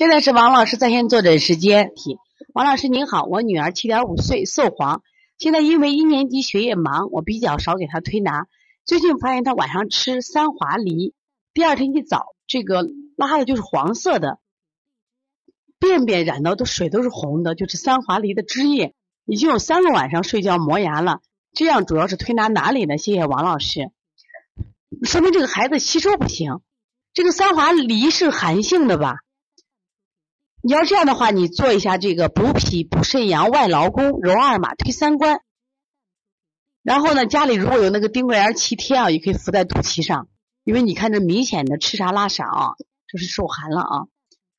现在是王老师在线坐诊时间。王老师您好，我女儿七点五岁，色黄，现在因为一年级学业忙，我比较少给她推拿。最近发现她晚上吃三华梨，第二天一早，这个拉的就是黄色的，便便染到的水都是红的，就是三华梨的汁液，已经有三个晚上睡觉磨牙了。这样主要是推拿哪里呢？谢谢王老师，说明这个孩子吸收不行。这个三华梨是寒性的吧？你要这样的话，你做一下这个补脾、补肾阳、外劳宫、揉二马、推三关。然后呢，家里如果有那个丁桂儿脐贴啊，也可以敷在肚脐上，因为你看这明显的吃啥拉啥啊，这是受寒了啊。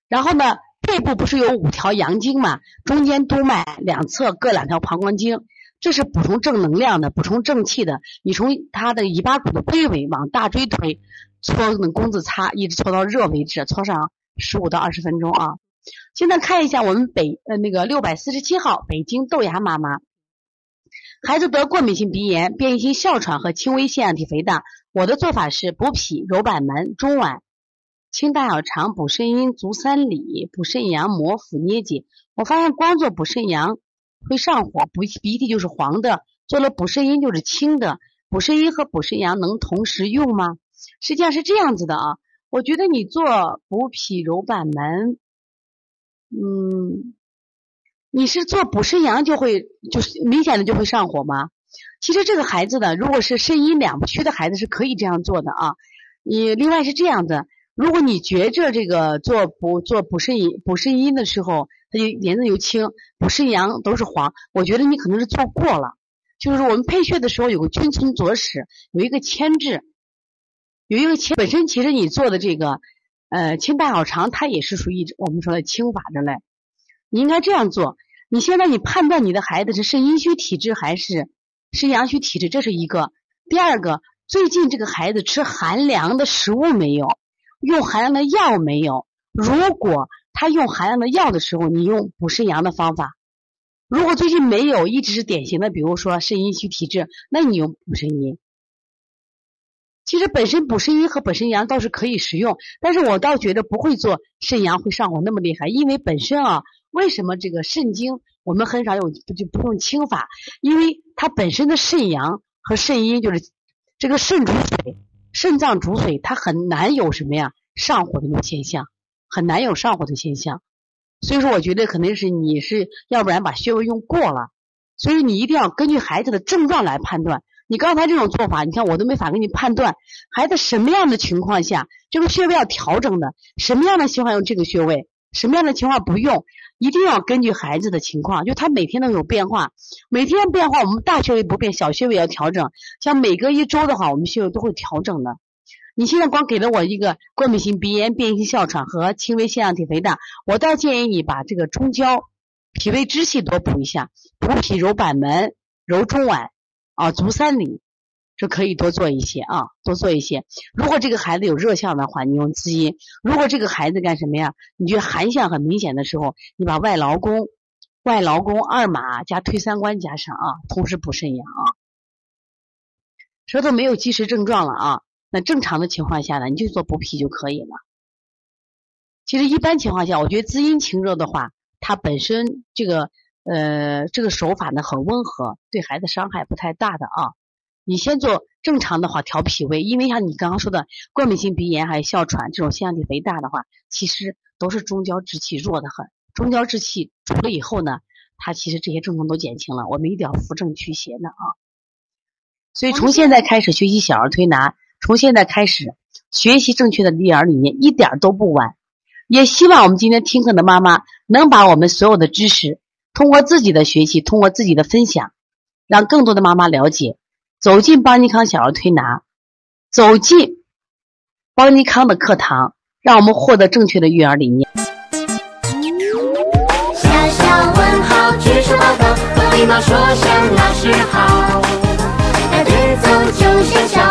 然后呢，背部不是有五条阳经嘛，中间督脉，两侧各两条膀胱经，这是补充正能量的，补充正气的。你从他的尾巴骨的背尾往大椎推，搓那弓子擦，一直搓到热为止，搓上十五到二十分钟啊。现在看一下我们北呃那个六百四十七号北京豆芽妈妈，孩子得过敏性鼻炎、变异性哮喘和轻微腺样体肥大。我的做法是补脾、揉板门，中脘清大小肠、补肾阴、足三里、补肾阳、摩腹捏脊。我发现光做补肾阳会上火，补鼻涕就是黄的；做了补肾阴就是清的。补肾阴和补肾阳能同时用吗？实际上是这样子的啊，我觉得你做补脾、揉板门。嗯，你是做补肾阳就会就是明显的就会上火吗？其实这个孩子的如果是肾阴两不虚的孩子是可以这样做的啊。你另外是这样的，如果你觉着这个做补做补肾阴补肾阴的时候，它就颜色又青，补肾阳都是黄，我觉得你可能是做过了。就是我们配穴的时候有个君从左使，有一个牵制，有一个牵本身其实你做的这个。呃，清大小肠它也是属于我们说的清法的嘞。你应该这样做。你现在你判断你的孩子是肾阴虚体质还是肾阳虚体质，这是一个。第二个，最近这个孩子吃寒凉的食物没有？用寒凉的药没有？如果他用寒凉的药的时候，你用补肾阳的方法。如果最近没有，一直是典型的，比如说肾阴虚体质，那你用补肾阴。其实本身补肾阴和补肾阳倒是可以食用，但是我倒觉得不会做肾阳会上火那么厉害，因为本身啊，为什么这个肾经我们很少有不就不用清法？因为它本身的肾阳和肾阴就是这个肾主水，肾脏主水，它很难有什么呀上火的那种现象，很难有上火的现象。所以说，我觉得肯定是你是要不然把穴位用过了，所以你一定要根据孩子的症状来判断。你刚才这种做法，你看我都没法给你判断孩子什么样的情况下这个穴位要调整的，什么样的情况用这个穴位，什么样的情况不用，一定要根据孩子的情况，就他每天都有变化，每天变化，我们大穴位不变，小穴位要调整。像每隔一周的话，我们穴位都会调整的。你现在光给了我一个过敏性鼻炎、变异性哮喘和轻微腺样体肥大，我倒建议你把这个中焦、脾胃支气多补一下，补脾揉板门、揉中脘。啊，足三里，这可以多做一些啊，多做一些。如果这个孩子有热象的话，你用滋阴；如果这个孩子干什么呀？你觉得寒象很明显的时候，你把外劳宫、外劳宫二马加推三关加上啊，同时补肾阳啊。舌头没有积食症状了啊，那正常的情况下呢，你就做补脾就可以了。其实一般情况下，我觉得滋阴清热的话，它本身这个。呃，这个手法呢很温和，对孩子伤害不太大的啊。你先做正常的话调脾胃，因为像你刚刚说的过敏性鼻炎还有哮喘这种腺样体肥大的话，其实都是中焦之气弱的很。中焦之气除了以后呢，它其实这些症状都减轻了。我们一定要扶正祛邪的啊。所以从现在开始学习小儿推拿，从现在开始学习正确的育儿理念，一点都不晚。也希望我们今天听课的妈妈能把我们所有的知识。通过自己的学习，通过自己的分享，让更多的妈妈了解，走进邦尼康小儿推拿，走进邦尼康的课堂，让我们获得正确的育儿理念。小小问号，举手报告，和礼貌说声老师好。带节奏就像小